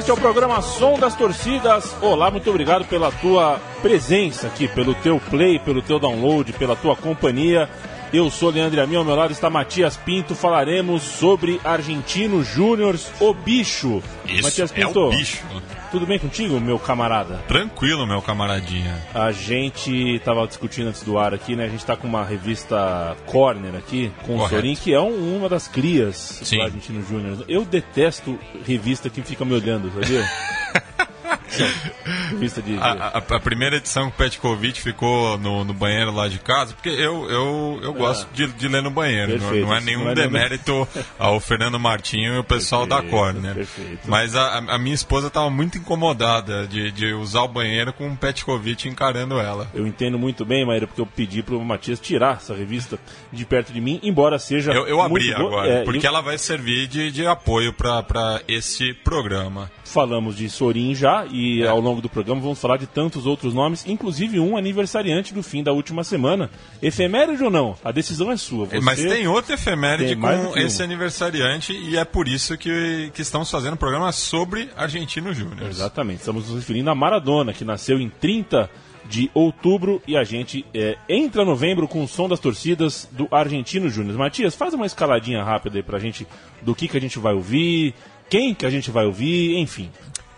Este é o programa Som das Torcidas. Olá, muito obrigado pela tua presença aqui, pelo teu play, pelo teu download, pela tua companhia. Eu sou Leandro Amin, ao meu lado está Matias Pinto. Falaremos sobre Argentinos Júniors, o bicho. Isso Matias é Pinto, o bicho. Tudo bem contigo, meu camarada? Tranquilo, meu camaradinha. A gente estava discutindo antes do ar aqui, né? A gente está com uma revista Corner aqui, com o Correto. Sorin, que é um- uma das crias Sim. do Argentino Júnior. Eu detesto revista que fica me olhando, sabia? de... de- A, a- a primeira edição que o Petkovic ficou no, no banheiro lá de casa, porque eu, eu, eu gosto de, de ler no banheiro, não, Perfeito, não é nenhum não é demérito ao Fernando Martinho e o pessoal da Perfeito, Cor, né? perfeito. Mas a, a minha esposa estava muito incomodada de, de usar o banheiro com o Petkovic encarando ela. Eu entendo muito bem, Maíra, porque eu pedi pro Matias tirar essa revista de perto de mim, embora seja. Eu, eu abri agora, É, porque e ela vai servir de, de apoio para esse programa. Falamos de Sorin já, e É. ao longo do programa vamos falar de tantos outros nomes, inclusive um aniversariante do fim da última semana. Efeméride ou não? A decisão é sua. Você... Mas tem outro efeméride Tem com esse aniversariante e é por isso que, que estamos fazendo um programa sobre Argentino Júnior. Exatamente, estamos nos referindo a Maradona, que nasceu em 30 de outubro e a gente é, entra novembro com o som das torcidas do Argentino Júnior. Matias, faz uma escaladinha rápida aí pra gente do que, que a gente vai ouvir, quem que a gente vai ouvir, enfim.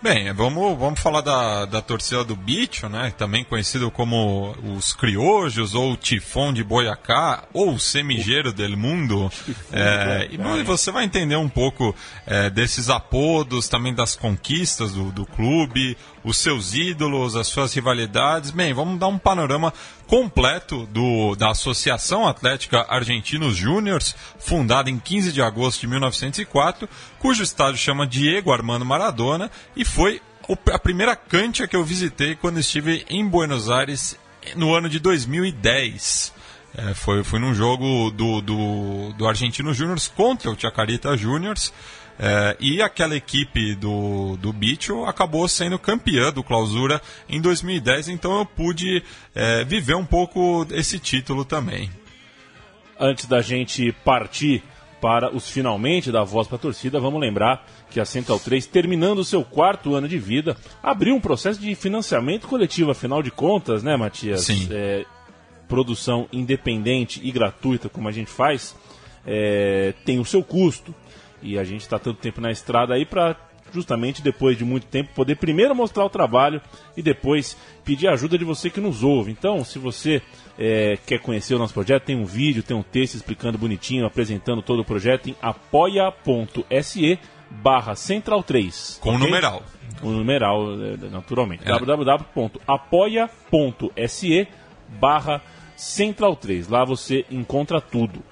Bem, vamos, vamos falar da, da torcida do Bicho, né? Também conhecido como os Criojos, ou Tifão de Boiacá, ou Semigeiro del Mundo. É, e você vai entender um pouco é, desses apodos, também das conquistas do, do clube, os seus ídolos, as suas rivalidades. Bem, vamos dar um panorama completo do, da Associação Atlética Argentinos Júniors, fundada em 15 de agosto de 1904, cujo estádio chama Diego Armando Maradona e foi a primeira cancha que eu visitei quando estive em Buenos Aires no ano de 2010. É, foi, foi num jogo do, do, do Argentino Júniors contra o Chacarita Júniors. É, e aquela equipe do, do Bicho acabou sendo campeã do Clausura em 2010, então eu pude é, viver um pouco esse título também. Antes da gente partir para os finalmente da voz para a torcida, vamos lembrar que a Central 3, terminando o seu quarto ano de vida, abriu um processo de financiamento coletivo, afinal de contas, né, Matias? Sim. É, produção independente e gratuita, como a gente faz, é, tem o seu custo. E a gente está tanto tempo na estrada aí para justamente depois de muito tempo poder primeiro mostrar o trabalho e depois pedir a ajuda de você que nos ouve. Então, se você é, quer conhecer o nosso projeto, tem um vídeo, tem um texto explicando bonitinho, apresentando todo o projeto em apoia.se barra central 3. Com o numeral. O numeral, é, naturalmente. É. www.apoia.se barra central 3. Lá você encontra tudo.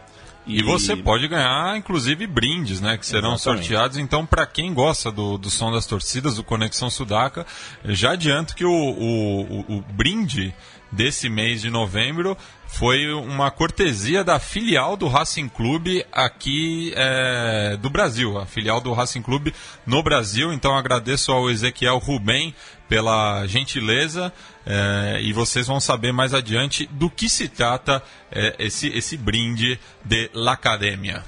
E você pode ganhar, inclusive, brindes, né? Que serão Exatamente. sorteados. Então, para quem gosta do, do som das torcidas, do Conexão Sudaca, já adianto que o, o, o- o brinde desse mês de novembro foi uma cortesia da filial do Racing Clube aqui é, do Brasil, a filial do Racing Clube no Brasil. Então agradeço ao Ezequiel Rubem pela gentileza é, e vocês vão saber mais adiante do que se trata é, esse, esse brinde de La Academia.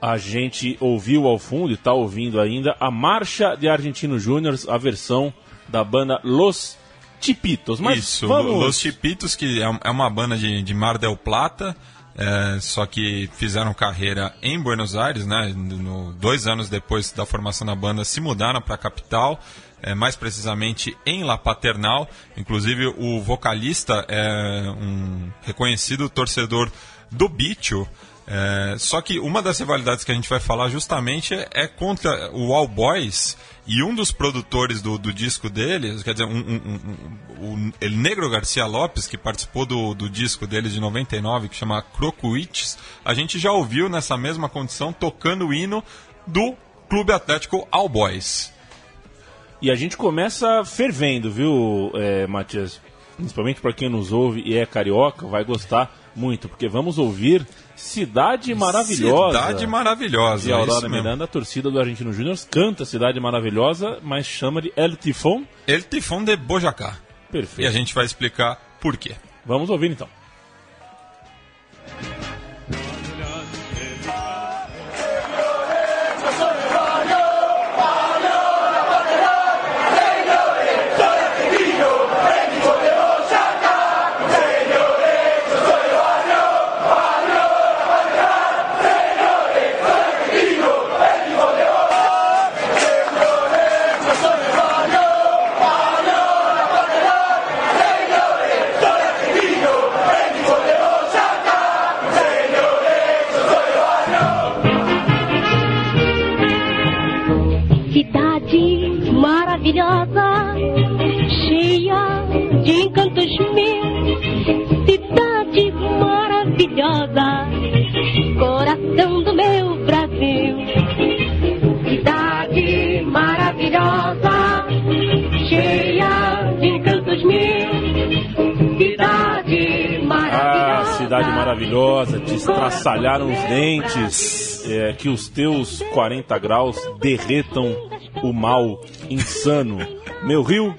A gente ouviu ao fundo e está ouvindo ainda a Marcha de Argentino Júniors, a versão da banda Los Tipitos. Mas Isso, vamos... Los Chipitos, que é é uma banda de, de Mar del Plata, é, só que fizeram carreira em Buenos Aires, né? No, dois anos depois da formação da banda, se mudaram para a capital, é, mais precisamente em La Paternal. Inclusive, o vocalista é um reconhecido torcedor do Bicho. É, só que uma das rivalidades que a gente vai falar justamente é, contra o All Boys e um dos produtores do, do disco deles, quer dizer, um, um, um, o Negro Garcia Lopes, que participou do, do disco deles de 99, que chama Crocuites, a gente já ouviu nessa mesma condição tocando o hino do Clube Atlético All Boys. E a gente começa fervendo, viu, é, Matias? Principalmente para quem nos ouve e é carioca, vai gostar muito, porque vamos ouvir Cidade Maravilhosa. Cidade Maravilhosa. De é Aurora. Miranda, a torcida do Argentino Júnior canta Cidade Maravilhosa, mas chama de El Tifón. El Tifón de Bojacá. E Perfeito. a gente vai explicar por quê. Vamos ouvir então. Cidade maravilhosa, te estraçalharam os dentes. É, que os teus 40 graus derretam o mal insano. Meu Rio,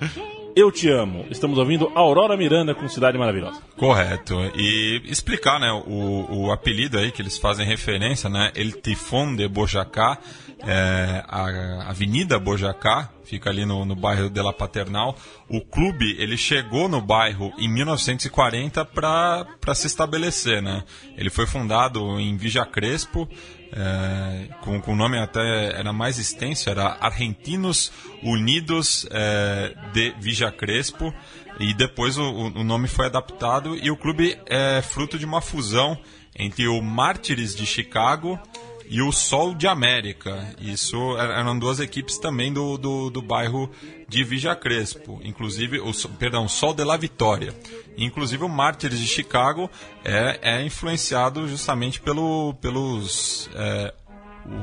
eu te amo. Estamos ouvindo Aurora Miranda com Cidade Maravilhosa. Correto. E explicar, né, o, o apelido aí que eles fazem referência, né, El Tifón de Bojacá, é, a Avenida Bojacá, fica ali no, no bairro de La Paternal. O clube, ele chegou no bairro em 1940 para se estabelecer, né. Ele foi fundado em Vija Crespo, é, com, com o nome até era mais extenso, era Argentinos Unidos é, de Vija Crespo. E depois o, o nome foi adaptado e o clube é fruto de uma fusão entre o Mártires de Chicago e o Sol de América. Isso eram duas equipes também do, do, do bairro de Vija Crespo. Inclusive, o, perdão, Sol de la Vitória. Inclusive o Mártires de Chicago é, é influenciado justamente pelo, pelos é,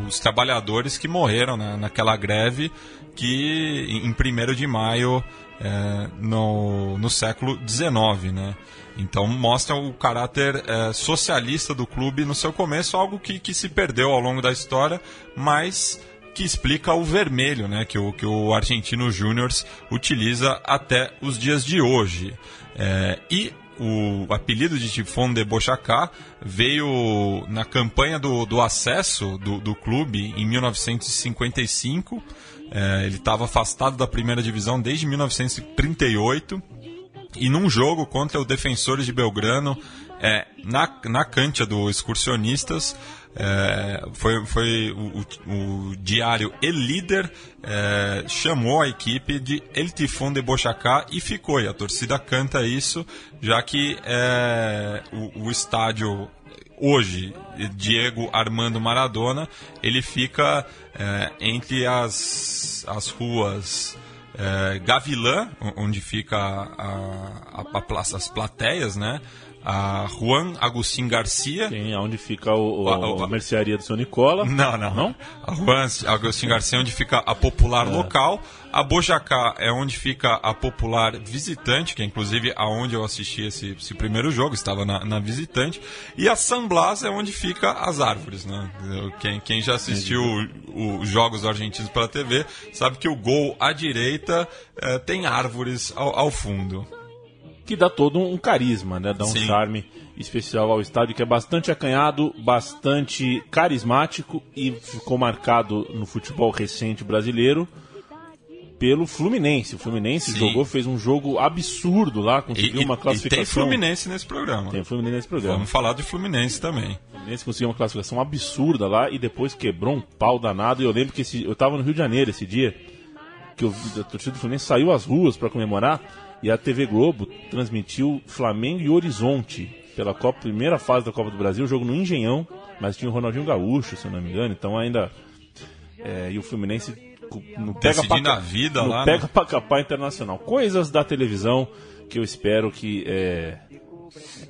os trabalhadores que morreram na, naquela greve que em 1 de maio é, no, no século XIX, né? Então mostra o caráter é, socialista do clube no seu começo, algo que, que se perdeu ao longo da história, mas que explica o vermelho né, que, o, que o Argentino Júnior utiliza até os dias de hoje. É, e o apelido de Tifón de Bochacá veio na campanha do, do acesso do, do clube em 1955. É, ele estava afastado da primeira divisão desde 1938. E num jogo contra o Defensores de Belgrano, é, na, na cancha do Excursionistas, é, foi, foi o, o, o diário El Líder é, chamou a equipe de El Tifón de Bochacá e ficou. E a torcida canta isso, já que é, o, o estádio hoje, Diego Armando Maradona, ele fica é, entre as, as ruas é, Gavilã, onde fica a, a, a as plateias, né? A Juan Agustín Garcia. Tem onde fica o, o, Ah, o- a mercearia do seu Nicola. Não, não. Não? A Juan Agustín Garcia é onde fica a popular local. A Bojacá é onde fica a popular visitante, que é inclusive aonde eu assisti esse, esse primeiro jogo, estava na, na visitante. E a San Blas é onde fica as árvores, né? Quem, quem já assistiu os jogos argentinos pela TV sabe que o gol à direita eh, tem árvores ao, ao fundo. Que dá todo um carisma, né? Dá um Sim. charme especial ao estádio que é bastante acanhado, bastante carismático e ficou marcado no futebol recente brasileiro pelo Fluminense. O Fluminense Sim. jogou, fez um jogo absurdo lá, conseguiu E, uma e- e classificação. tem Fluminense nesse programa. Tem Fluminense nesse programa. Vamos falar de Fluminense também. O Fluminense conseguiu uma classificação absurda lá e depois quebrou um pau danado. E eu lembro que esse, eu tava no Rio de Janeiro esse dia, que eu, a torcida do Fluminense saiu às ruas para comemorar e a TV Globo transmitiu Flamengo e Horizonte pela Copa, primeira fase da Copa do Brasil, jogo no Engenhão, mas tinha o Ronaldinho Gaúcho, se eu não me engano, então ainda. é, e o Fluminense no pega Decidindo pra, a vida no lá, né? pega pra capar internacional. Coisas da televisão que eu espero que é,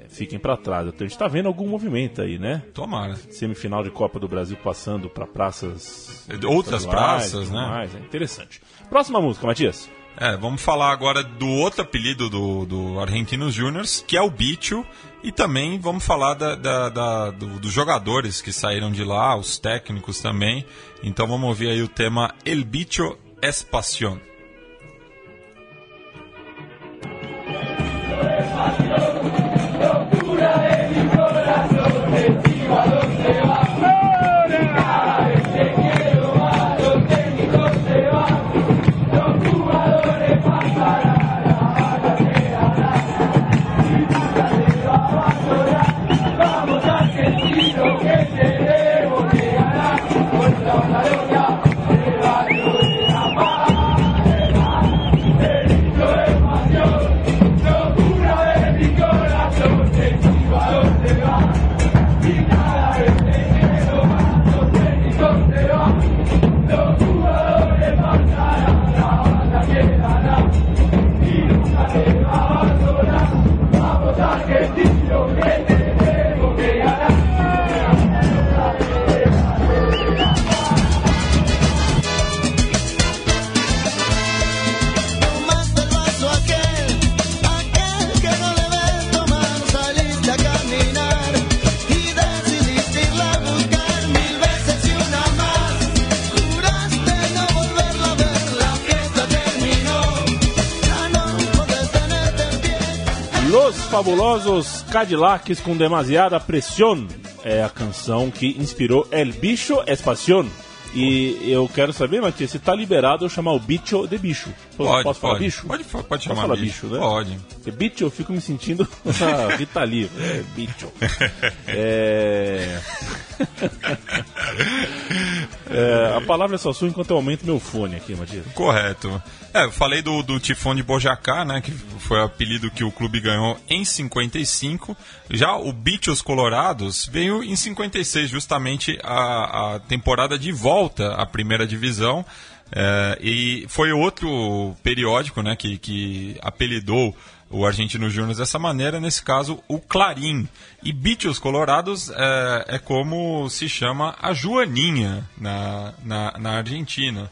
é, fiquem para trás. Então a gente tá vendo algum movimento aí, né? Tomara. Semifinal de Copa do Brasil passando para praças. Outras praças, né? mais, é interessante. Próxima música, Matias. É, vamos falar agora do outro apelido do, do Argentinos Júniors, que é o Bicho, e também vamos falar da, da- da- do- dos jogadores que saíram de lá, os técnicos também. Então vamos ouvir aí o tema El Bicho es Pasión. Fabulosos Cadillacs com demasiada pressão é a canção que inspirou El Bicho Espacion. E eu quero saber, Matias, se tá liberado eu chamar o bicho de bicho. Posso, Pode, posso falar pode. bicho? Pode, pode Posso chamar falar bicho, bicho, né? Pode. Porque bicho eu fico me sentindo a Rita Lee. É, bicho. É... É, a palavra é só sua enquanto eu aumento meu fone aqui, Matias. Correto. É, eu falei do, do Tifão de Bojacá, né? Que foi o apelido que o clube ganhou em 55. Já o Bichos Colorados veio em 56, justamente a, a temporada de volta à primeira divisão. É, e foi outro periódico né, que, que apelidou o Argentino Júnior dessa maneira, nesse caso, o Clarim. E Bichos Colorados é, é como se chama a Joaninha na, na, na Argentina.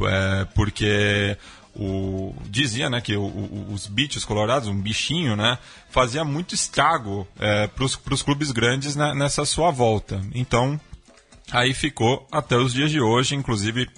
É, porque o, dizia né, que o- o- os bichos colorados, um bichinho, né, fazia muito estrago para os clubes grandes né, nessa sua volta. Então, aí ficou até os dias de hoje, inclusive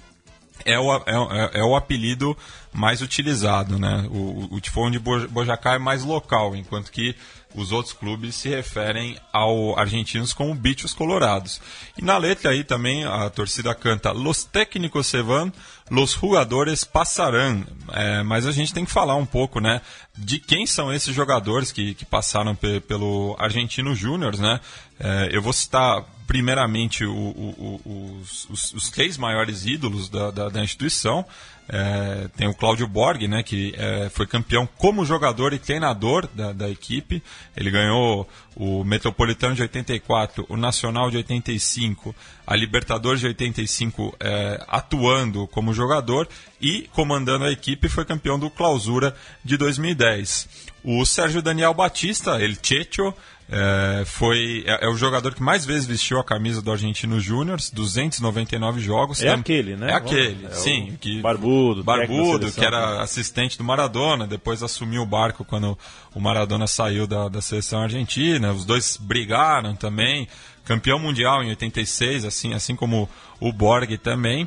é o, é, é- é o apelido mais utilizado, né? O, o Tifão de Bo- Bojacá é mais local, enquanto que os outros clubes se referem ao argentinos como bichos colorados. E na letra aí também a torcida canta Los técnicos se van, los jugadores passarão. É, mas a gente tem que falar um pouco, né? De quem são esses jogadores que, que passaram pe- pelo Argentino Júnior, né? É, eu vou citar primeiramente o- o- o- os, os- três maiores ídolos da, da- da instituição. É, tem o Cláudio Borg, né, que é, foi campeão como jogador e treinador da, da equipe. Ele ganhou o Metropolitano de 84, o Nacional de 85, a Libertadores de 85 é, atuando como jogador e comandando a equipe foi campeão do Clausura de 2010. O Sérgio Daniel Batista, ele Checho, é, foi, é, é o jogador que mais vezes vestiu a camisa do Argentino Júnior, 299 jogos. É aquele, né? É aquele, É sim. Que, barbudo, Barbudo, seleção. que era assistente do Maradona, depois assumiu o barco quando o Maradona saiu da, da seleção argentina. Os dois brigaram também. Campeão mundial em 86, assim, assim como o Borg também.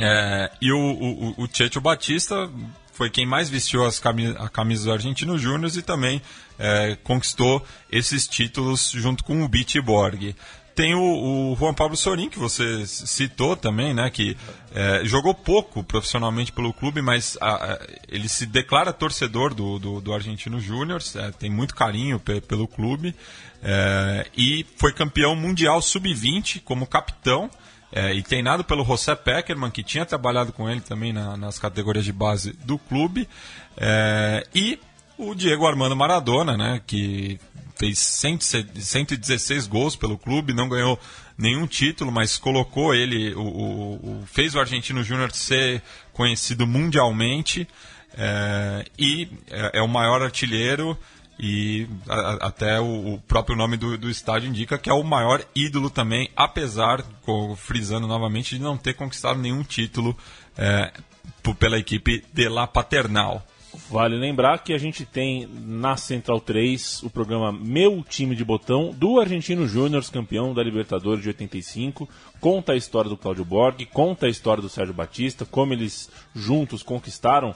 É, e o, o, o Checho Batista foi quem mais vestiu as cami a camisa do Argentino Júnior e também é, conquistou esses títulos junto com o Beat Borg. Tem o, o Juan Pablo Sorin, que você citou também, né? Que é, jogou pouco profissionalmente pelo clube, mas a- a- ele se declara torcedor do, do, do Argentino Júnior, é, tem muito carinho pe- pelo clube. é, e foi campeão mundial sub-20 como capitão. É, e treinado pelo José Peckerman, que tinha trabalhado com ele também na- nas categorias de base do clube. É, e o Diego Armando Maradona, né, que fez 100 116 gols pelo clube, não ganhou nenhum título, mas colocou ele, o, o- o- fez o Argentino Júnior ser conhecido mundialmente. é, e é, é o maior artilheiro e a- até o, o próprio nome do, do estádio indica que é o maior ídolo também, apesar, frisando novamente, de não ter conquistado nenhum título é, pela equipe de La Paternal. Vale lembrar que a gente tem na Central 3 o programa Meu Time de Botão do Argentino Júnior, campeão da Libertadores de 85. Conta a história do Cláudio Borg, conta a história do Sérgio Batista, como eles juntos conquistaram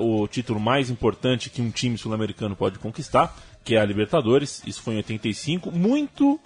o título mais importante que um time sul-americano pode conquistar, que é a Libertadores. Isso foi em 85, muito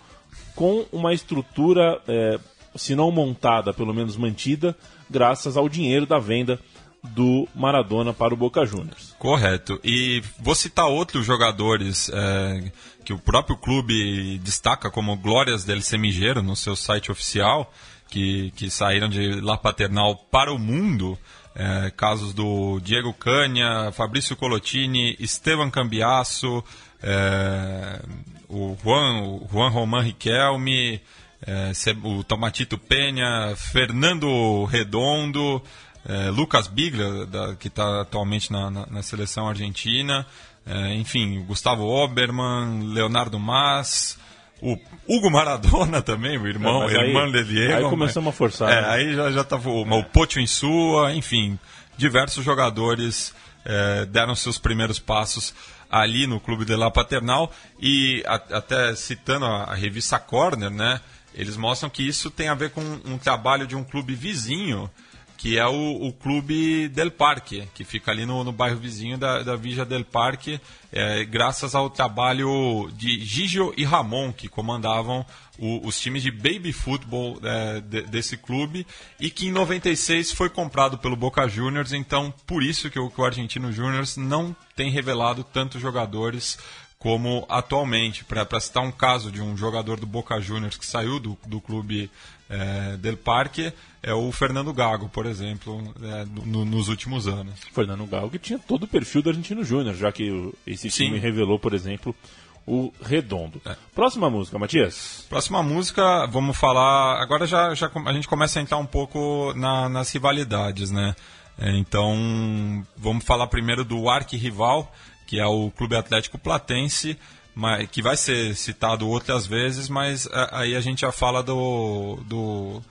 com uma estrutura, eh, se não montada, pelo menos mantida, graças ao dinheiro da venda do Maradona para o Boca Juniors. Correto. E vou citar outros jogadores é, que o próprio clube destaca como glórias del Semigero no seu site oficial, que, que saíram de La Paternal para o mundo. É, casos do Diego Canha, Fabrício Colottini, Esteban Cambiasso, é, o Juan, o Juan Román Riquelme, é, o Tomatito Penha, Fernando Redondo, é, Lucas Biglia, da- que está atualmente na, na- na seleção argentina, é, enfim, Gustavo Oberman, Leonardo Mas, o Hugo Maradona também, o irmão, É, mas aí- irmão de Diego. aí começamos a forçar, É, né? aí já, já tava o, o Pocho em sua, enfim, diversos jogadores é, deram seus primeiros passos ali no clube de La Paternal e a- até citando a, a revista Corner, né? Eles mostram que isso tem a ver com um trabalho de um clube vizinho, que é o, o Clube del Parque, que fica ali no, no bairro vizinho da, da Villa del Parque, é, graças ao trabalho de Gigio e Ramon, que comandavam o- os times de baby futebol é, de- desse clube, e que em 96 foi comprado pelo Boca Juniors, então por isso que o, que o Argentino Juniors não tem revelado tantos jogadores como atualmente. Para citar um caso de um jogador do Boca Juniors que saiu do, do clube é, del Parque, é o Fernando Gago, por exemplo, é, no- nos últimos anos. Fernando Gal, que tinha todo o perfil do Argentino Júnior, já que esse Sim. time revelou, por exemplo, o Redondo. É. Próxima música, Matias. Próxima música, vamos falar. Agora já, já a gente começa a entrar um pouco na- nas rivalidades, né? É, então, vamos falar primeiro do arquirrival, que é o Clube Atlético Platense, mas, que vai ser citado outras vezes, mas a- aí a gente já fala do. do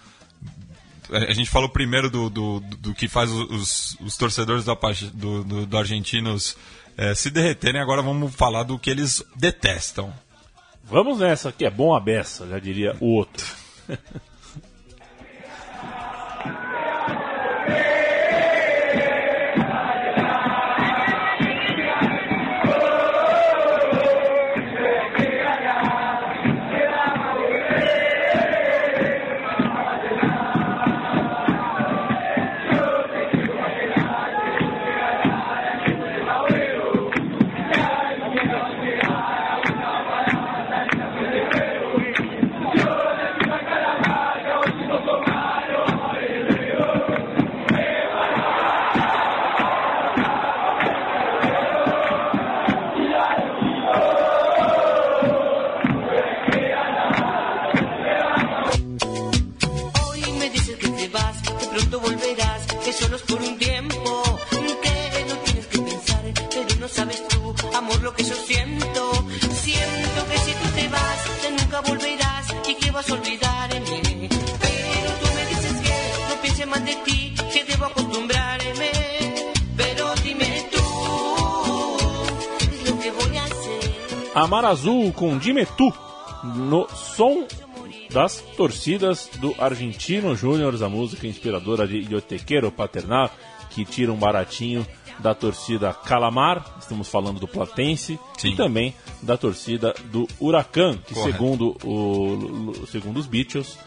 a gente falou primeiro do, do, do que faz os, os torcedores do, do, do argentinos eh, se derreterem, agora vamos falar do que eles detestam. Vamos nessa, que é bom a beça, já diria o outro. te vas, que pronto volverás, que solo es por un tiempo, que no tienes que pensar, pero no sabes tú, amor, lo que yo siento. Siento que si tú te vas, ya nunca volverás y que vas a olvidarme. Pero tú me dices que no piense más de ti, que debo acostumbrarme. Pero dime tú, ¿qué es lo que voy a hacer? Amar Azul com Dimetu no som das torcidas do Argentino Júnior, a música inspiradora de Iotequero Paternal, que tira um baratinho da torcida Calamar, estamos falando do Platense, Sim. e também da torcida do Huracan, que Correto. segundo, o, segundo os Beatles,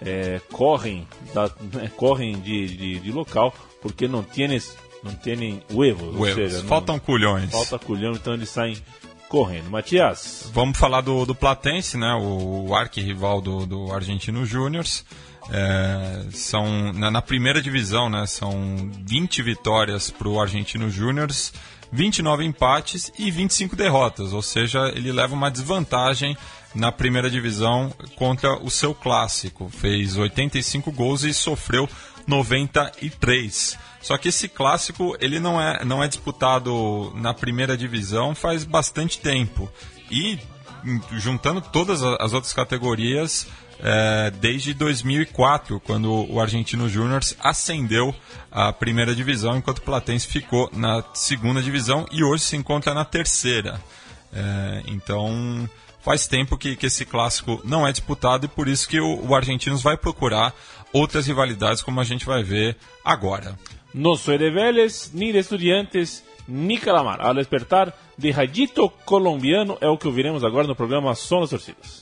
é, correm, da, né, correm de, de, de local porque não tienes, não têm huevos, ou Huevos. seja, não- Faltam culhões. falta culhão, então eles saem correndo. Matias, Vamos falar do, do Platense, né? O, o arquirrival do, do Argentino Júniors. É, são na, na primeira divisão, né? São 20 vitórias para o Argentino Júniors, 29 empates e 25 derrotas. Ou seja, ele leva uma desvantagem na primeira divisão contra o seu clássico. Fez 85 gols e sofreu 93. Só que esse clássico ele não é, não é disputado na primeira divisão faz bastante tempo. E hum, juntando todas as outras categorias, é, desde 2004, quando o Argentino Júnior ascendeu à primeira divisão, enquanto o Platense ficou na segunda divisão e hoje se encontra na terceira. É, então faz tempo que, que esse clássico não é disputado e por isso que o, o Argentinos vai procurar outras rivalidades, como a gente vai ver agora. No soy de Vélez, ni de Estudiantes, ni Calamar. Ao despertar de Rayito Colombiano é o que ouviremos agora no programa Som das Torcidas.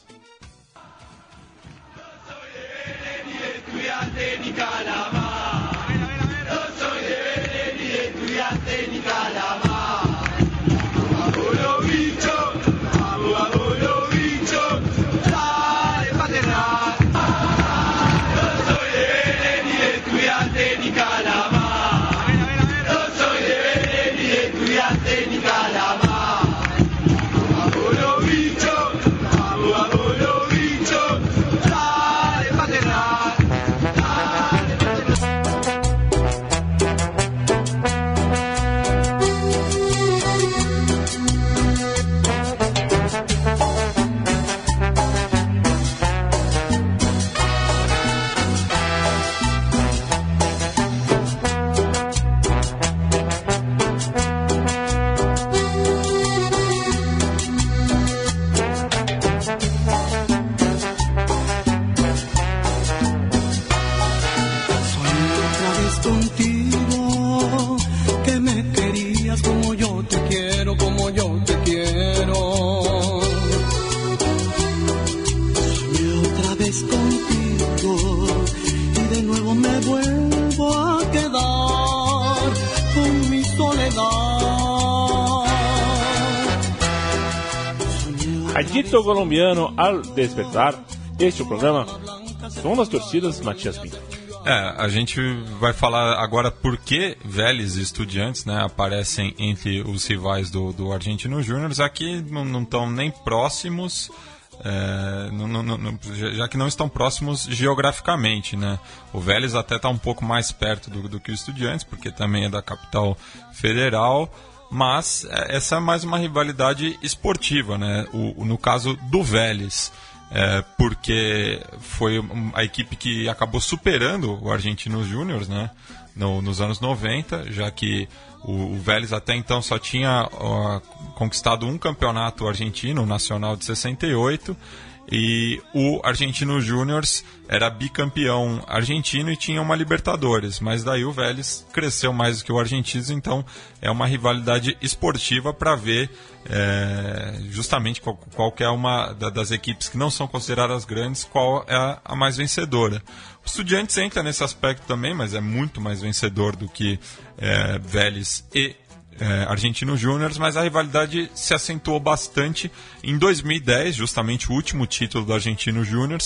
Rayito Colombiano ao despertar. Este é o programa Som das Torcidas, Matias Pinto. É, a gente vai falar agora por que Vélez e Estudiantes né, aparecem entre os rivais do, do Argentino Júnior. Aqui não estão nem próximos, é, não- não- não- já que não estão próximos geograficamente. Né? O Vélez até está um pouco mais perto do, do que o Estudiantes, porque também é da capital federal. Mas é, essa é mais uma rivalidade esportiva, né? O- no caso do Vélez é, porque foi a equipe que acabou superando o Argentinos Júnior né, no- nos anos 90, já que o, o Vélez até então só tinha ó, conquistado um campeonato argentino, o Nacional de 68, e o Argentino Júnior era bicampeão argentino e tinha uma Libertadores, mas daí o Vélez cresceu mais do que o Argentinos, então é uma rivalidade esportiva para ver é, justamente qual, qual é uma da- das equipes que não são consideradas grandes, qual é a, a mais vencedora. O Estudiantes entra nesse aspecto também, mas é muito mais vencedor do que é, Vélez e é, Argentino Júnior, mas a rivalidade se acentuou bastante em 2010, justamente o último título do Argentino Júnior,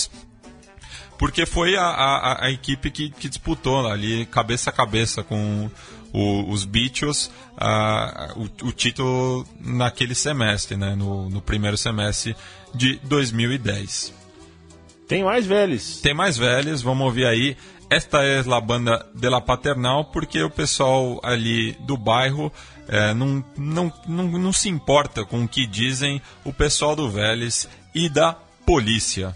porque foi a, a- a equipe que, que disputou ali cabeça a cabeça com o- os Bichos a- o, o título naquele semestre, né, no, no primeiro semestre de 2010. Tem mais Vélez. Tem mais velhos, vamos ouvir aí. Esta é a banda de la Paternal, porque o pessoal ali do bairro eh, não, não, não, não se importa com o que dizem o pessoal do Vélez e da polícia.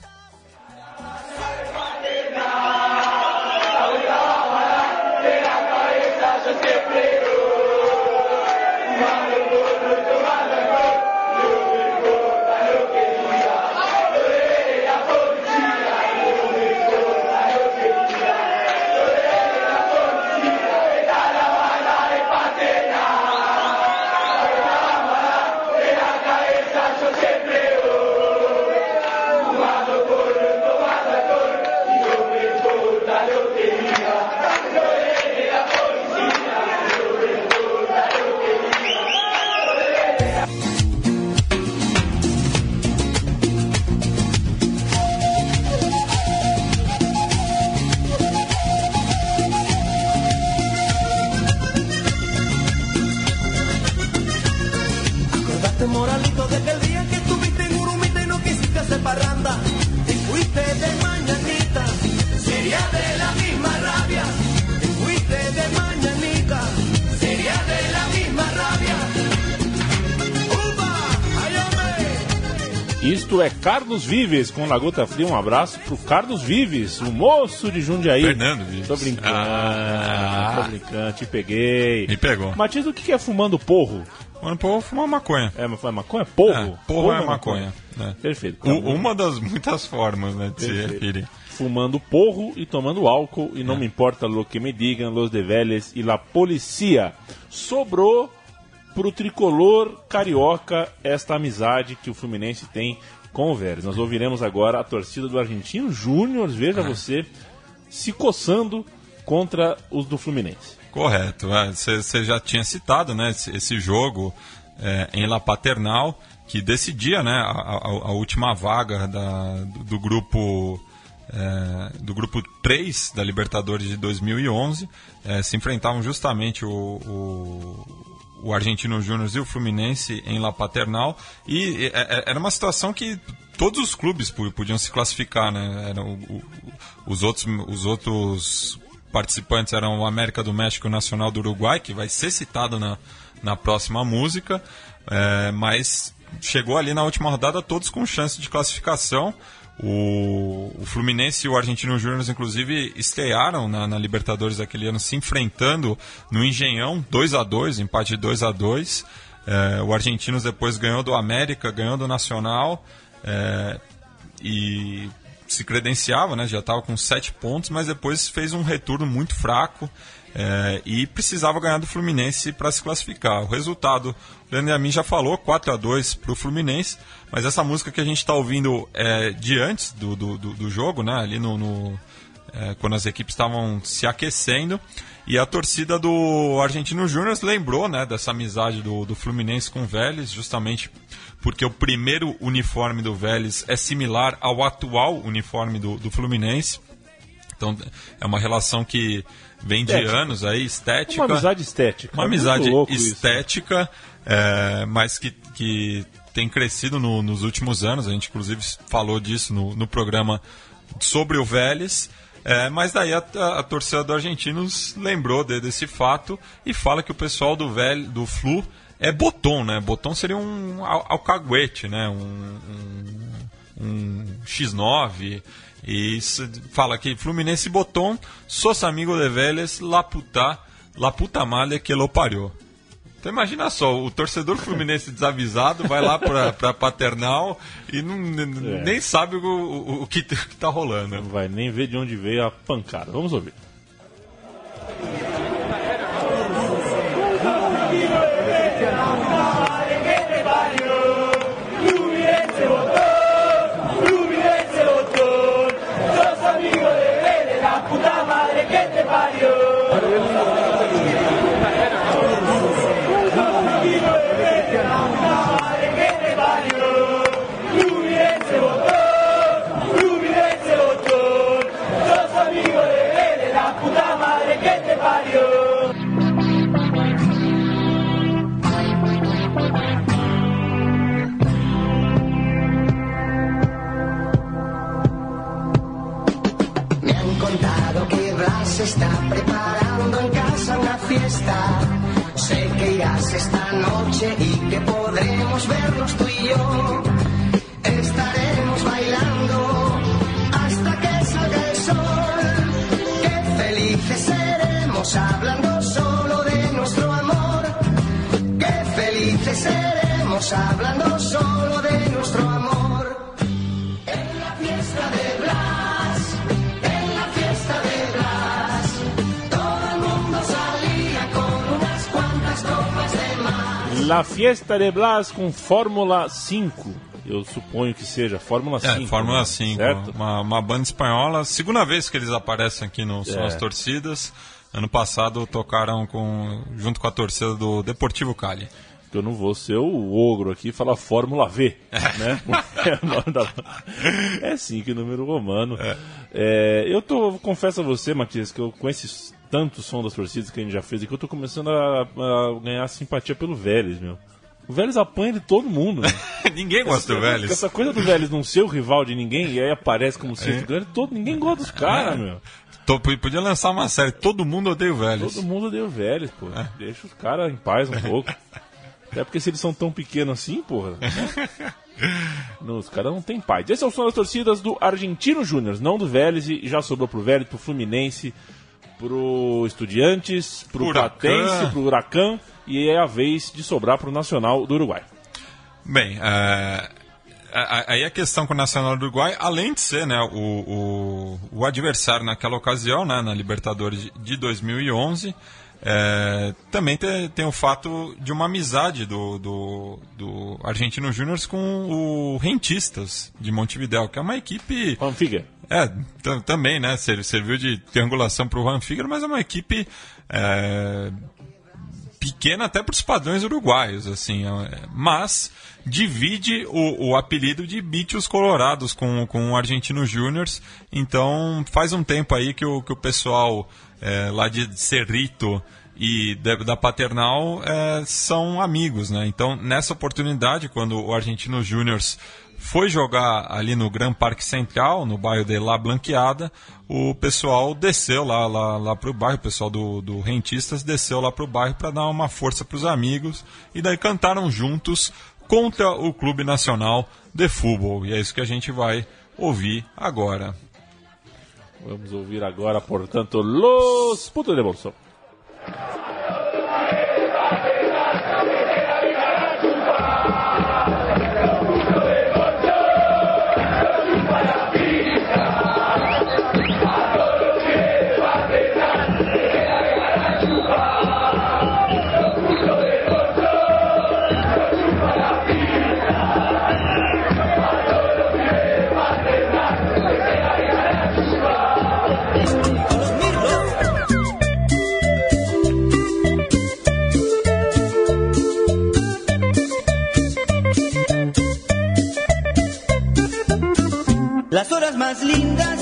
Carlos Vives com Lagota Fria. Um abraço pro Carlos Vives, o moço de Jundiaí. Fernando Vives. Tô brincando, Ah. tô brincando, te peguei. Me pegou. Matias, o que é fumando porro? Mano, pô, fumar maconha. É, mas é maconha? Porro? É, porro é maconha. né? Perfeito. U- uma das muitas formas, né, de se Perfeito. referir. Fumando porro e tomando álcool, e não É. me importa lo que me digam, los develes e la policia. Sobrou pro tricolor carioca esta amizade que o Fluminense tem com o Vélez. Nós ouviremos agora a torcida do Argentino Júnior, veja você, se coçando contra os do Fluminense. Correto. Você já tinha citado né, esse, jogo é, em La Paternal, que decidia né, a, a- última vaga da- do, do grupo é, do grupo 3 da Libertadores de 2011. É, se enfrentavam justamente o, o, o Argentino Júnior e o Fluminense em La Paternal. E é, é, era uma situação que todos os clubes podiam se classificar. Né? O- os outros, os outros participantes eram o América do México e o Nacional do Uruguai, que vai ser citado na, na próxima música, é, mas chegou ali na última rodada todos com chance de classificação. O, o Fluminense e o Argentino Júnior, inclusive, estrearam na, na Libertadores daquele ano se enfrentando no Engenhão, 2 a 2 empate de 2 a 2 é, O Argentinos depois ganhou do América, ganhou do Nacional. é, e se credenciava, né? Já estava com sete pontos, mas depois fez um retorno muito fraco é, e precisava ganhar do Fluminense para se classificar. O resultado, o Leandro Amin já falou, 4 a 2 para o Fluminense, mas essa música que a gente está ouvindo é de antes do, do, do, do jogo, né? Ali no, no, é, quando as equipes estavam se aquecendo. E a torcida do Argentino Júnior lembrou né, dessa amizade do, do Fluminense com o Vélez, justamente porque o primeiro uniforme do Vélez é similar ao atual uniforme do, do Fluminense. Então é uma relação que vem de Estética. anos aí, estética. Uma amizade estética. Uma É amizade isso. estética, é, mas que, que tem crescido no- nos últimos anos. A gente, inclusive, falou disso no, no programa sobre o Vélez. É, mas daí a, a, a torcida do Argentinos lembrou de- desse fato e fala que o pessoal do, Vel, do Flu é botom, né? Botom seria um al- alcaguete, né? Um, um, um X9. E fala que Fluminense Botom, sos amigo de Vélez, la puta, la puta madre que lo pariu. Então imagina só, o torcedor fluminense desavisado vai lá pra, pra Paternal e não, É. nem sabe o, o, o que, t- que tá rolando. Não vai nem ver de onde veio a pancada. Vamos ouvir. Me y que podremos vernos tú y yo. Estaremos bailando hasta que salga el sol. Qué felices seremos hablando solo de nuestro amor. Qué felices seremos hablando solo de La Fiesta de Blas com Fórmula 5. Eu suponho que seja Fórmula 5. É, Fórmula né? 5, Certo? uma, uma banda espanhola. Segunda vez que eles aparecem aqui no São É. as Torcidas. Ano passado tocaram com, junto com a torcida do Deportivo Cali. que eu não vou ser o ogro aqui e falar Fórmula V, né? é, da... é sim, que número romano. É, eu tô, confesso a você, Matias, que eu com esses tantos som das torcidas que a gente já fez aqui, eu tô começando a, a ganhar simpatia pelo Vélez, meu. O Vélez apanha de todo mundo? Ninguém gosta do Vélez. Essa coisa do Vélez não ser o rival de ninguém e aí aparece como sexto grande, todo, ninguém gosta dos caras, meu. Tô- Podia lançar uma série, todo mundo odeia o Vélez. Todo mundo odeia o Vélez, pô. Deixa os caras em paz um pouco. Até porque se eles são tão pequenos assim, porra. né? Os caras não tem paz. Esse é o som das torcidas do Argentino Júnior, não do Vélez, e já sobrou pro Vélez, pro Fluminense, pro Estudiantes, pro Huracan. Platense, pro Huracan, e é a vez de sobrar pro Nacional do Uruguai. Bem, é, aí a questão com o Nacional do Uruguai, além de ser né, o, o, o adversário naquela ocasião, né, na Libertadores de- de 2011, é, também tem, tem o fato de uma amizade do, do, do Argentino Júnior com o Rentistas de Montevideo, que é uma equipe Juan Figa. É, tam- também, né? ser- Serviu de triangulação para o Juan Figueira, mas é uma equipe é, pequena até para os padrões uruguaios, assim. é, mas divide o, o apelido de Bichos Colorados com, com o Argentino Júniors. Então faz um tempo aí que o, que o pessoal é, lá de Cerrito e da, da Paternal é, são amigos, né? Então nessa oportunidade, quando o Argentino Júniors foi jogar ali no Gran Parque Central, no bairro de La Blanqueada, o pessoal desceu lá, lá, lá para o bairro, o pessoal do, do Rentistas desceu lá para o bairro para dar uma força para os amigos e daí cantaram juntos contra o Clube Nacional de Futebol. E é isso que a gente vai ouvir agora. Vamos ouvir agora, portanto, Los Putos de Bolso. Las horas más lindas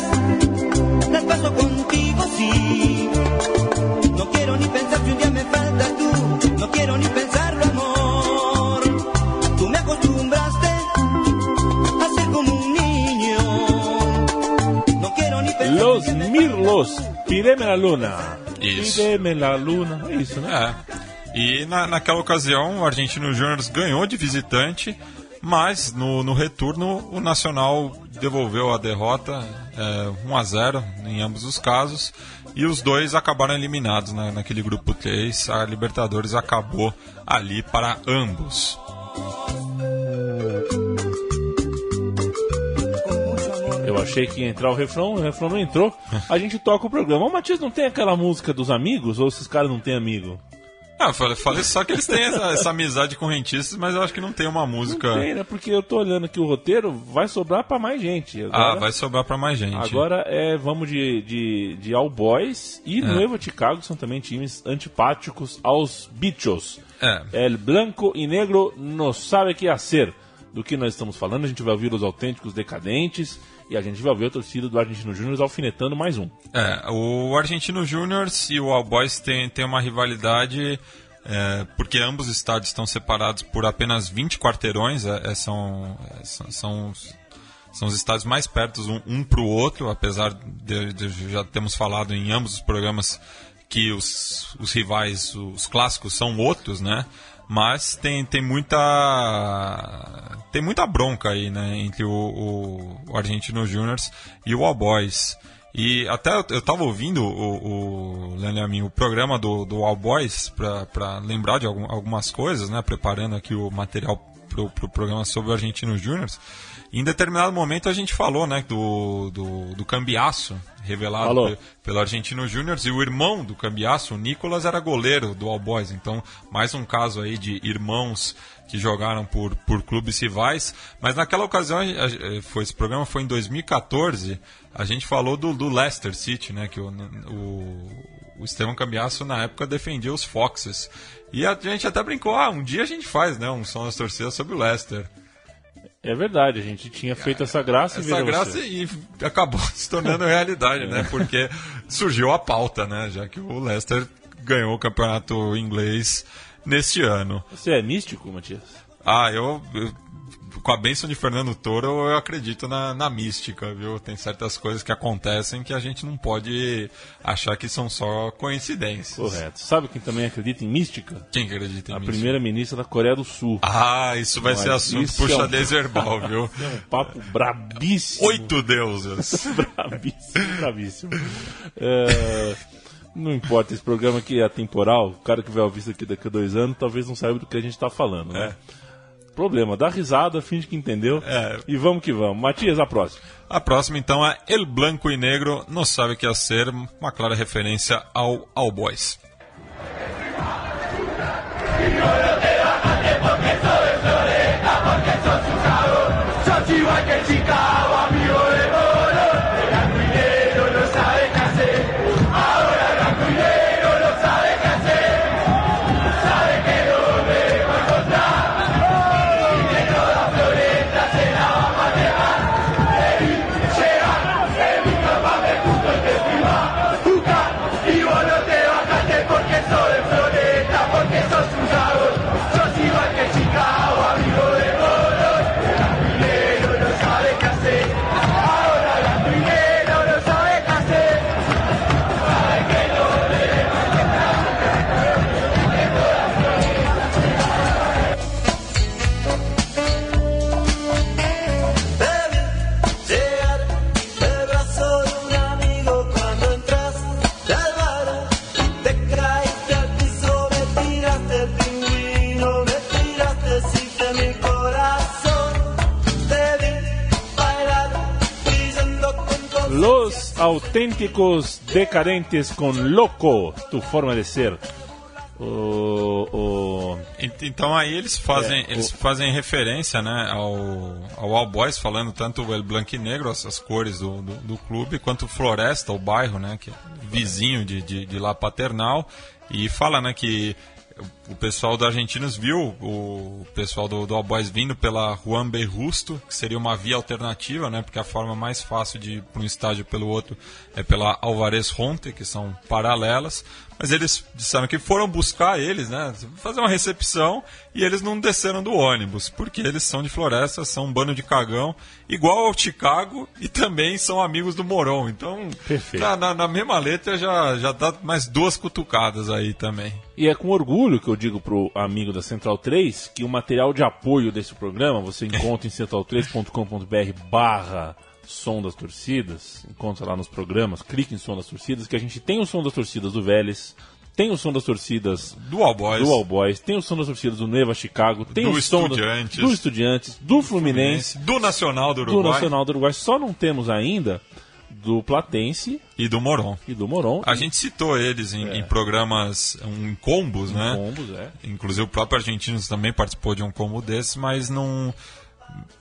las paso contigo, sí. No quiero ni pensar si un día me faltas tú. No quiero ni pensarlo, amor. Tú me acostumbraste a ser como un niño. No quiero ni pensar Los si Mirlos, Pídeme la Luna. Isso. Pídeme la Luna. É isso, né? É. E na, naquela ocasião o Argentino Júnior ganhou de visitante, mas no, no retorno o Nacional devolveu a derrota é, 1 a 0 em ambos os casos e os dois acabaram eliminados né, naquele grupo 3. A Libertadores acabou ali para ambos. Eu achei que ia entrar o refrão, o refrão não entrou. A gente toca o programa. Ô, Matias, não tem aquela música dos amigos? Ou esses caras não têm amigo? Ah, falei, falei só que eles têm essa, essa amizade com rentistas, mas eu acho que não tem uma música. Não tem, né? Porque eu tô olhando aqui o roteiro, vai sobrar pra mais gente. Ah, Agora, vai sobrar para mais gente. agora é, vamos de, de, de All Boys e É. Nueva Chicago, são também times antipáticos aos bichos. É. El Blanco e Negro não sabe o que hacer. Do que nós estamos falando, a gente vai ouvir os autênticos decadentes e a gente vai ouvir a torcida do Argentino Júnior alfinetando mais um. É, o Argentino Júnior e o All Boys têm, têm uma rivalidade é, porque ambos os estádios estão separados por apenas 20 quarteirões, é, é, são, é, são, são os estádios mais perto um, um para o outro, apesar de, de já termos falado em ambos os programas que os, os rivais, os clássicos são outros, né? Mas tem, tem muita tem muita bronca aí, né, entre o, o, o Argentino Juniors e o All Boys. E até eu, eu tava ouvindo o, o, Leandro o programa do, do All Boys para lembrar de algum, algumas coisas, né? Preparando aqui o material pro, pro programa sobre o Argentino Juniors. Em determinado momento a gente falou, né, do, do, do cambiaço revelado Falou. pelo Argentino Júnior e o irmão do Cambiaço, o Nicolas, era goleiro do All Boys. Então, mais um caso aí de irmãos que jogaram por, por clubes rivais. Mas naquela ocasião, a- foi, esse programa foi em 2014, a gente falou do, do Leicester City, né? Que o, o, o Estevão Cambiaço, na época, defendia os Foxes. E a gente até brincou, ah, um dia a gente faz, né? Um som das torcidas sobre o Leicester. É verdade, a gente tinha feito essa graça e essa graça e acabou se tornando realidade, né? Porque surgiu a pauta, né? Já que o Leicester ganhou o campeonato inglês neste ano. Você é místico, Matias? Ah, eu, eu com a bênção de Fernando Toro, eu acredito na, na mística, viu? Tem certas coisas que acontecem que a gente não pode achar que são só coincidências. Correto. Sabe quem também acredita em mística? Quem acredita em A mística? primeira-ministra da Coreia do Sul. Ah, isso vai Mas ser assunto isso é um- verbal, viu? É um papo brabíssimo. Oito deuses. Bravíssimo, bravíssimo. É, não importa, esse programa aqui é atemporal. O cara que vai ouvir isso aqui daqui a dois anos talvez não saiba do que a gente está falando, né? Problema, dá risada, finge que entendeu. É. E vamos que vamos. Matias, a próxima. A próxima, então, é El Blanco e Negro, não sabe o que é ser, uma clara referência ao All Boys. Los auténticos decadentes con loco, tu forma de ser. O, o- Ent- Então aí eles fazem, É, eles fazem referência né, ao, ao All Boys, falando tanto o El Blanco e Negro, as, as cores do, do, do clube, quanto o Floresta, o bairro, né, que é vizinho de, de, de lá paternal, e fala né, que o pessoal da Argentinos viu o pessoal do, do All Boys vindo pela Juan B. Justo, que seria uma via alternativa, né, porque a forma mais fácil de ir para um estádio pelo outro é pela Alvarez Ronte, que são paralelas. Mas eles disseram que foram buscar eles, né? Fazer uma recepção e eles não desceram do ônibus, porque eles são de floresta, são um bando de cagão, igual ao Chicago e também são amigos do Moron. Então, na, na- na mesma letra já, já dá mais duas cutucadas aí também. E é com orgulho que eu digo pro amigo da Central 3 que o material de apoio desse programa você encontra em central3.com.br barra som das torcidas, encontra lá nos programas, clique em som das torcidas, que a gente tem o som das torcidas do Vélez, tem o som das torcidas Do All Boys. do All Boys, tem o som das torcidas do Neva Chicago, tem Do o som Estudiantes. do Estudiantes, do Fluminense, do Nacional do do Uruguai Nacional do Uruguai. Só não temos ainda do Platense e do Moron. e do Moron. A gente citou eles em, em programas, em combos, né? Combos, é. Inclusive o próprio Argentinos também participou de um combo desse, mas não.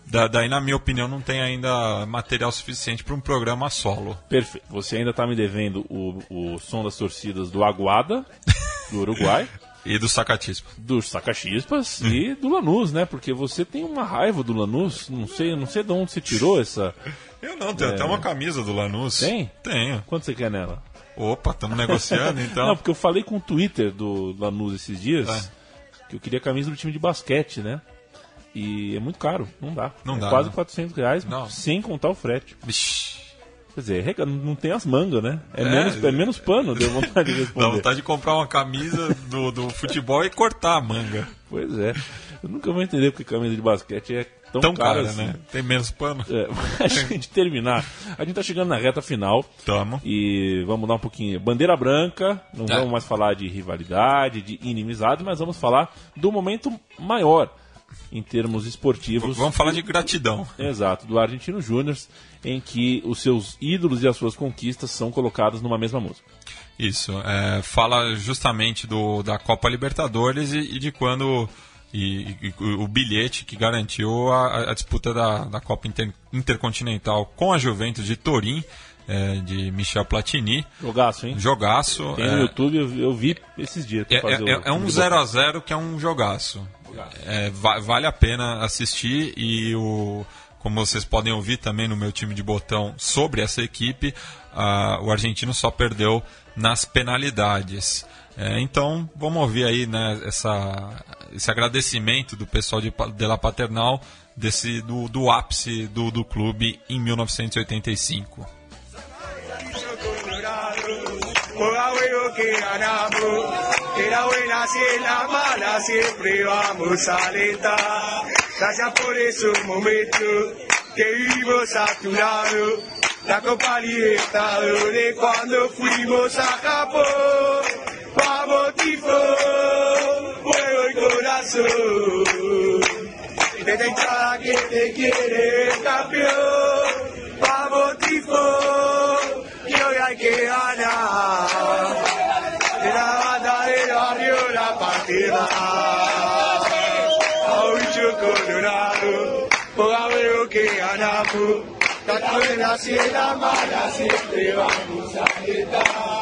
da- daí, na minha opinião, não tem ainda material suficiente para um programa solo. Perfeito. Você ainda está me devendo o, o som das torcidas do Aguada, do Uruguai, E do Sacatispa. dos Sacachispas e do Lanús, né? Porque você tem uma raiva do Lanús. Não sei, não sei de onde você tirou essa. Eu não, tenho até uma camisa do Lanús. Tem? Tenho. Quanto você quer nela? Opa, estamos negociando então. Não, porque eu falei com o Twitter do Lanús esses dias É. que eu queria a camisa do time de basquete, né? E é muito caro, não dá. Não É dá, Quase né? 400 reais, Não. sem contar o frete. Vixe, Quer dizer, rega- não tem as mangas, né? É, É. menos, é menos pano, deu vontade de dá responder. vontade de comprar uma camisa do, do futebol e cortar a manga. Pois é. Eu nunca vou entender porque camisa de basquete é tão, Tão cara, cara, assim. né? Tem menos pano. É, a gente terminar. A gente tá chegando na reta final. Tamo. E vamos mudar um pouquinho. Bandeira branca, não É. vamos mais falar de rivalidade, de inimizade, mas vamos falar do momento maior em termos esportivos. Vamos falar de gratidão. Exato, do Argentino Júnior, em que os seus ídolos e as suas conquistas são colocados numa mesma música. Isso, é, fala justamente do, da Copa Libertadores e, e de quando e, e- o bilhete que garantiu a, a disputa da, da Copa Inter- Intercontinental com a Juventus de Turim, é, de Michel Platini. Jogaço, hein? Jogaço. Tem é, no YouTube, eu, eu vi esses dias. é, é- é um time de 0 a 0 que é um jogaço. É, va- vale a pena assistir e o como vocês podem ouvir também no meu time de botão sobre essa equipe, ah, o argentino só perdeu nas penalidades. Então vamos ouvir aí né, essa, esse agradecimento do pessoal de, de La Paternal desse, do, do ápice do, do clube em 1985. Juega juego que a tu lado. La Copa Libertadores cuando fuimos a Japón. Vamos tifo, fuego y corazón. Desde hinchada que te quiere campeón. Vamos tifo, y hoy hay que ganar. De la banda del barrio la partida. A un bicho colorado, ponga veo que ganamos. Tanto buena si es la mala, siempre vamos a alentar.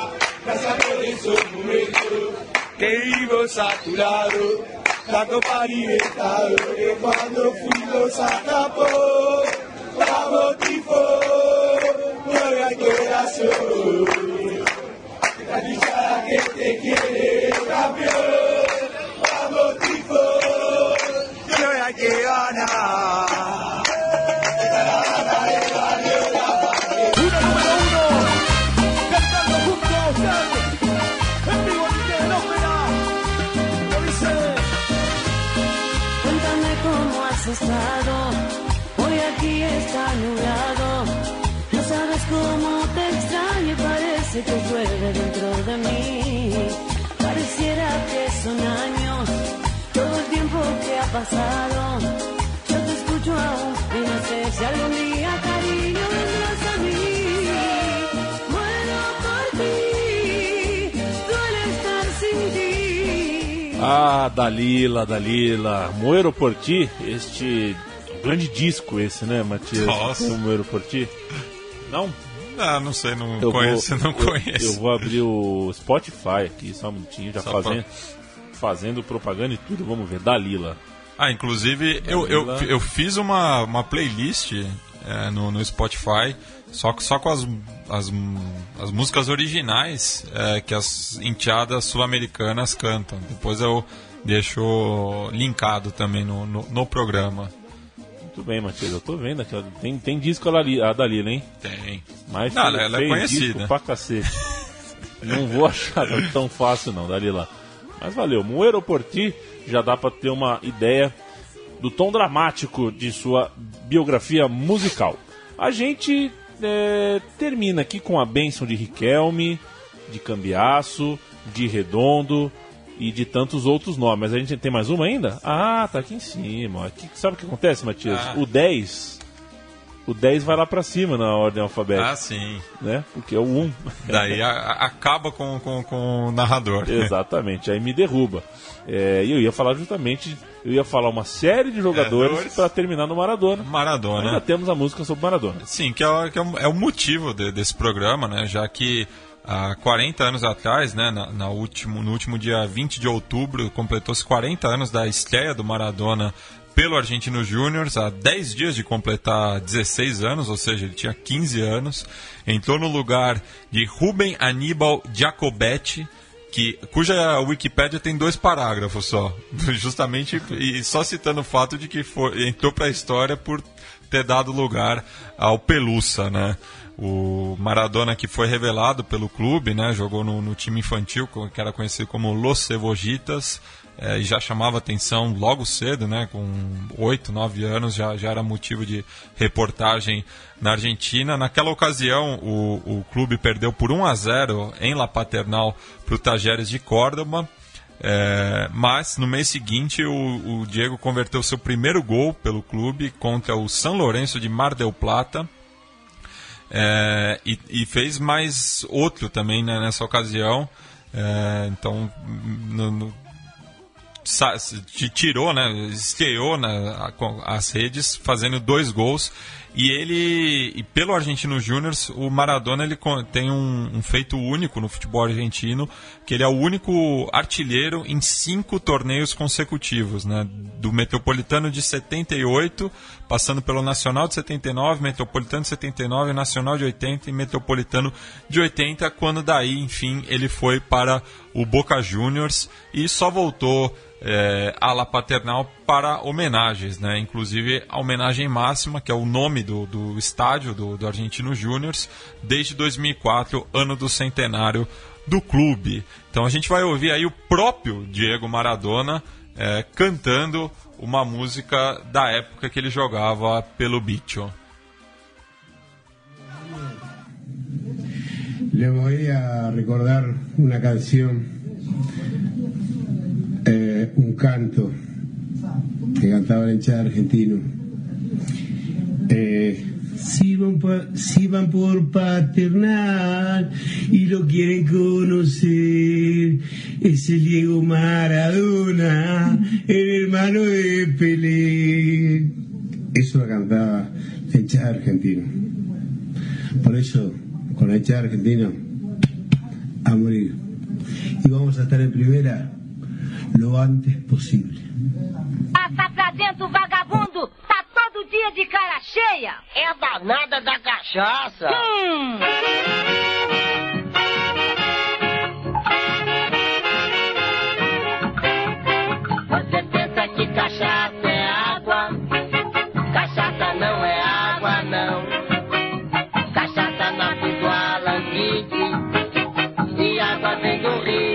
Gracias por esos momentos que vivimos a tu lado. La Copa Libertadores cuando fuimos a Japón. Vamos, tifo, mueve el corazón. La hinchada que te quiere, campeón. Vamos, tifo, que hoy hay que ganar. Pasado. Yo te escucho aún y no sé si algún día, cariño, vendrás a mí. Muero por ti, duele estar sin ti. Ah, Dalila, Dalila, Moero por ti, este grande disco esse, né, Matias? Nossa. O Moero por ti. Não? Ah, não sei, não Eu conheço, vou, não eu- conheço. Eu, vou abrir o Spotify aqui, só um minutinho, já Só fazendo, fazendo propaganda e tudo. Vamos ver, Dalila. Ah, inclusive eu, eu, eu fiz uma, uma playlist é, no, no Spotify só, só com as, as, as músicas originais é, que as enteadas sul-americanas cantam. Depois eu deixo linkado também no, no, no programa. Muito bem, Matias, eu tô vendo aqui. Tem, tem disco a Dalila, a Dalila, hein? Tem. Mas Não, ela- ela é conhecida. pra cacete. não vou achar tão fácil não, Dalila. Mas valeu. Moero por ti já dá pra ter uma ideia do tom dramático de sua biografia musical. A gente é, termina aqui com a bênção de Riquelme, de Cambiaço, de Redondo e de tantos outros nomes. Mas a gente tem mais uma ainda? Ah, tá aqui em cima. Aqui, sabe o que acontece, Matias? Ah. O 10. O 10 vai lá pra cima na ordem alfabética Ah, sim. né? Porque é o 1. Daí a- acaba com, com, com o narrador. Exatamente, aí me derruba. É, E eu ia falar justamente, eu ia falar uma série de jogadores Jogadores. para terminar no Maradona. Ainda Maradona. temos a música sobre Maradona. Sim, que é, o- que é o- é o motivo de- desse programa, né? Já que há 40 anos atrás, né, na, na último, no último dia 20 de outubro, completou-se 40 anos da estreia do Maradona pelo Argentino Júnior, há 10 dias de completar 16 anos, ou seja, ele tinha 15 anos. Entrou no lugar de Rubem Aníbal Giacobetti, que, cuja Wikipédia tem dois parágrafos só, justamente e só citando o fato de que entrou para a história por ter dado lugar ao Pelusa, né? O Maradona que foi revelado pelo clube, né? Jogou no, no time infantil, que era conhecido como Los Cebollitas, e já chamava atenção logo cedo, né? Com 8, 9 anos já, já era motivo de reportagem na Argentina. Naquela ocasião, o, o clube perdeu por 1 a 0 em La Paternal para o Tajeres de Córdoba. É, mas no mês seguinte o, o Diego converteu seu primeiro gol pelo clube contra o São Lourenço de Mar del Plata É, e, e fez mais outro também né, nessa ocasião. É, então no- no- tirou, né, estreou na, com as redes fazendo dois gols e ele e pelo Argentino Júnior o Maradona ele tem um, um feito único no futebol argentino que ele é o único artilheiro em cinco torneios consecutivos, né, do Metropolitano de 78 passando pelo Nacional de 79, Metropolitano de 79, Nacional de 80 e Metropolitano de 80, quando daí, enfim, ele foi para o Boca Juniors e só voltou é, à La Paternal para homenagens, né? Inclusive a homenagem máxima, que é o nome do, do estádio do, do Argentino Júniors, desde 2004, ano do centenário do clube. Então a gente vai ouvir aí o próprio Diego Maradona eh, cantando uma música da época que ele jogava pelo Bicho. Le voy a recordar una canción, eh, un canto que cantaba el hinchada argentino. Eh, si, van pa- si van por paternal y lo quieren conocer, es el Diego Maradona, el hermano de Pelé. Eso lo cantaba la hinchada argentina. Por eso, con la hinchada argentina, a morir. Y vamos a estar en primera lo antes posible. Passa pra dentro, vagabundo! Tá todo dia de cara cheia! É a danada da cachaça. Hum! Você pensa que cachaça é água? Cachaça não é água, não. Cachaça nasce do alambique e água vem do ribeirão.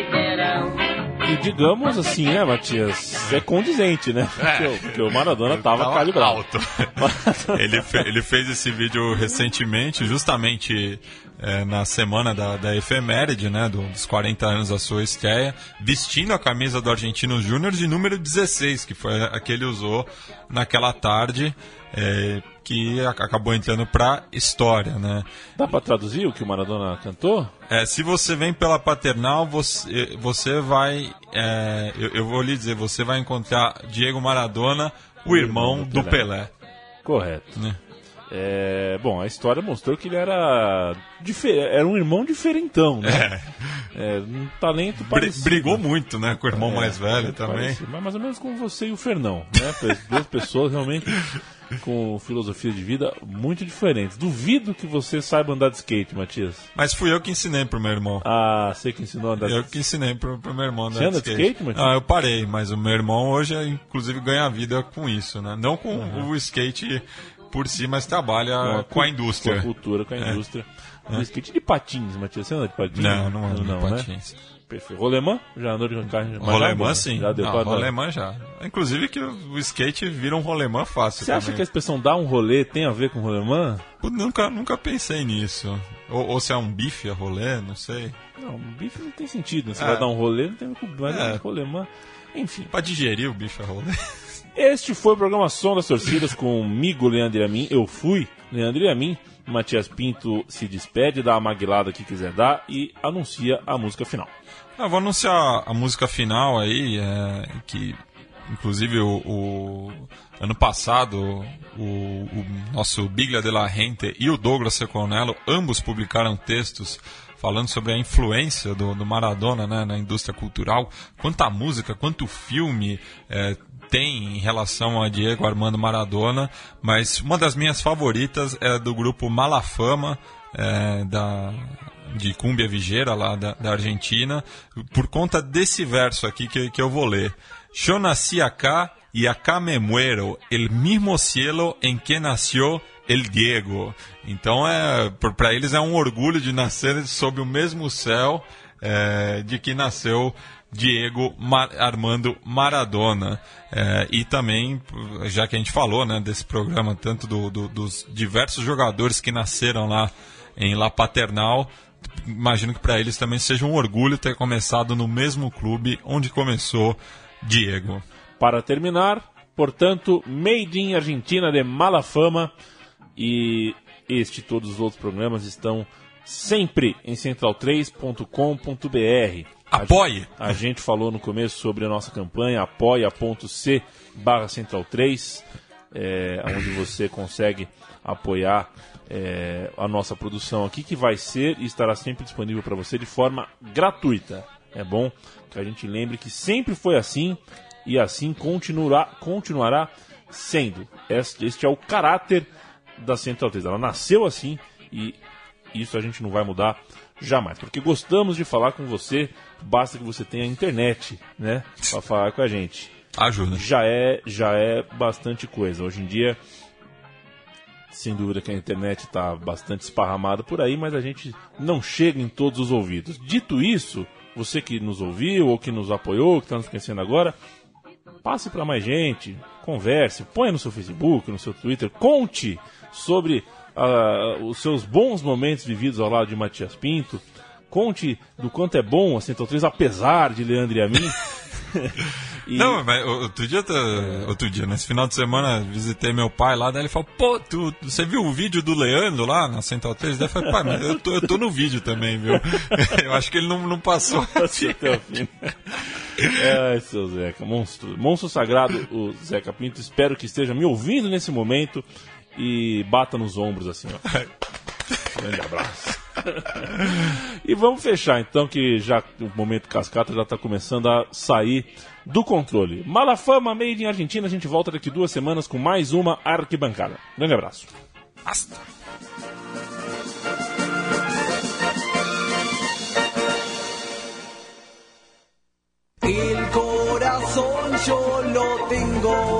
Digamos assim, né, Matias? É condizente, né? Porque, o- porque o Maradona tava, Tava calibrado. alto. ele, fe- ele fez esse vídeo recentemente, justamente é, na semana da, da efeméride, né, do- dos 40 anos da sua estreia, vestindo a camisa do Argentino Júnior de número 16, que foi a que ele usou naquela tarde, é, que acabou entrando pra história, né. Dá pra traduzir o que o Maradona cantou? É, se você vem pela paternal, você, você vai. é, eu, eu vou lhe dizer, você vai encontrar Diego Maradona, o irmão do Pelé. Correto. Né? É, bom, a história mostrou que ele era era um irmão diferentão, né? É, um talento parecido. brigou muito, né, com o irmão É, mais velho é, também. parecido, Mas mais ou menos como você e o Fernão, né? Duas pessoas realmente com filosofia de vida muito diferentes. Duvido que você saiba andar de skate, Matias. Mas fui eu que ensinei pro meu irmão. Ah, você que ensinou a andar Eu de que ensinei pro, pro meu irmão andar Você anda de skate, Matias? Ah, eu parei, mas o meu irmão hoje, inclusive, ganha vida com isso, né? Não com o skate por si, mas trabalha a com a indústria. Com a cultura, com a É. indústria. Do skate de patins, Matias. Você anda de patins? Não, não ando de né? Perfeito. Rolemã? Já andou de carro? Rolemã, sim. Já deu Não, pra rolemã já. Inclusive que o skate vira um rolemã fácil Você acha também. que a expressão dar um rolê tem a ver com rolemã? Pô, Nunca, nunca pensei nisso. Ou, ou se é um bife a rolê, não sei. Não, um bife não tem sentido. né? Você É. vai dar um rolê, não tem mas É. rolemã. Enfim. Pra digerir o bife a rolê. Este foi o programa Som das Torcidas com comigo, Leandro e a mim. Eu fui, Leandro e a mim. Matias Pinto se despede, dá a maguilada que quiser dar e anuncia a música final. Eu vou anunciar a música final aí, é, que inclusive o, o- ano passado o, o nosso Biglia de la Gente e o Douglas Seconello ambos publicaram textos falando sobre a influência do, do Maradona né, na indústria cultural, quanta música, quanto filme é, tem em relação a Diego Armando Maradona, mas uma das minhas favoritas é do grupo Malafama, é, da, de Cumbia Vigeira, lá da, da Argentina, por conta desse verso aqui que, que eu vou ler. Yo nací acá y acá me muero, el mismo cielo en que nació el Diego. Então, é, para eles é um orgulho de nascer sob o mesmo céu é, de que nasceu Diego Mar- Armando Maradona. É, e também, já que a gente falou né, desse programa, tanto do- do- dos diversos jogadores que nasceram lá em La Paternal, imagino que para eles também seja um orgulho ter começado no mesmo clube onde começou Diego. Para terminar, portanto, Made in Argentina de mala fama e este e todos os outros programas estão sempre em central3.com.br. Apoie! A gente falou no começo sobre a nossa campanha apoia.c barra central3, é, onde você consegue apoiar é, a nossa produção aqui, que vai ser e estará sempre disponível para você de forma gratuita. É bom que a gente lembre que sempre foi assim e assim continuará, continuará sendo. Este, este é o caráter da Central 3. Ela nasceu assim e isso a gente não vai mudar jamais, porque gostamos de falar com você, basta que você tenha internet, né, para falar com a gente. Ajuda. já é, já é bastante coisa. Hoje em dia, sem dúvida que a internet está bastante esparramada por aí, mas a gente não chega em todos os ouvidos. Dito isso, você que nos ouviu ou que nos apoiou, que está nos conhecendo agora, passe para mais gente, converse, ponha no seu Facebook, no seu Twitter, conte sobre ah, os seus bons momentos vividos ao lado de Matias Pinto, conte do quanto é bom a Central 3, apesar de Leandro e a mim. E- Não, mas outro dia, tá- outro dia, nesse final de semana, visitei meu pai lá, daí ele falou, pô, tu, você viu o vídeo do Leandro lá na Central 3? Daí eu falei, pai, mas eu tô, eu tô no vídeo também, viu? Eu acho que ele não, não passou. até o fim. É, seu Zeca, monstro. Monstro sagrado, o Zeca Pinto. Espero que esteja me ouvindo nesse momento e bata nos ombros assim, ó. Grande abraço. e vamos fechar então, que já o momento cascata já está começando a sair do controle. Malafama, made in Argentina. A gente volta daqui duas semanas com mais uma arquibancada. Grande abraço. Hasta. El corazón yo lo tengo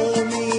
No me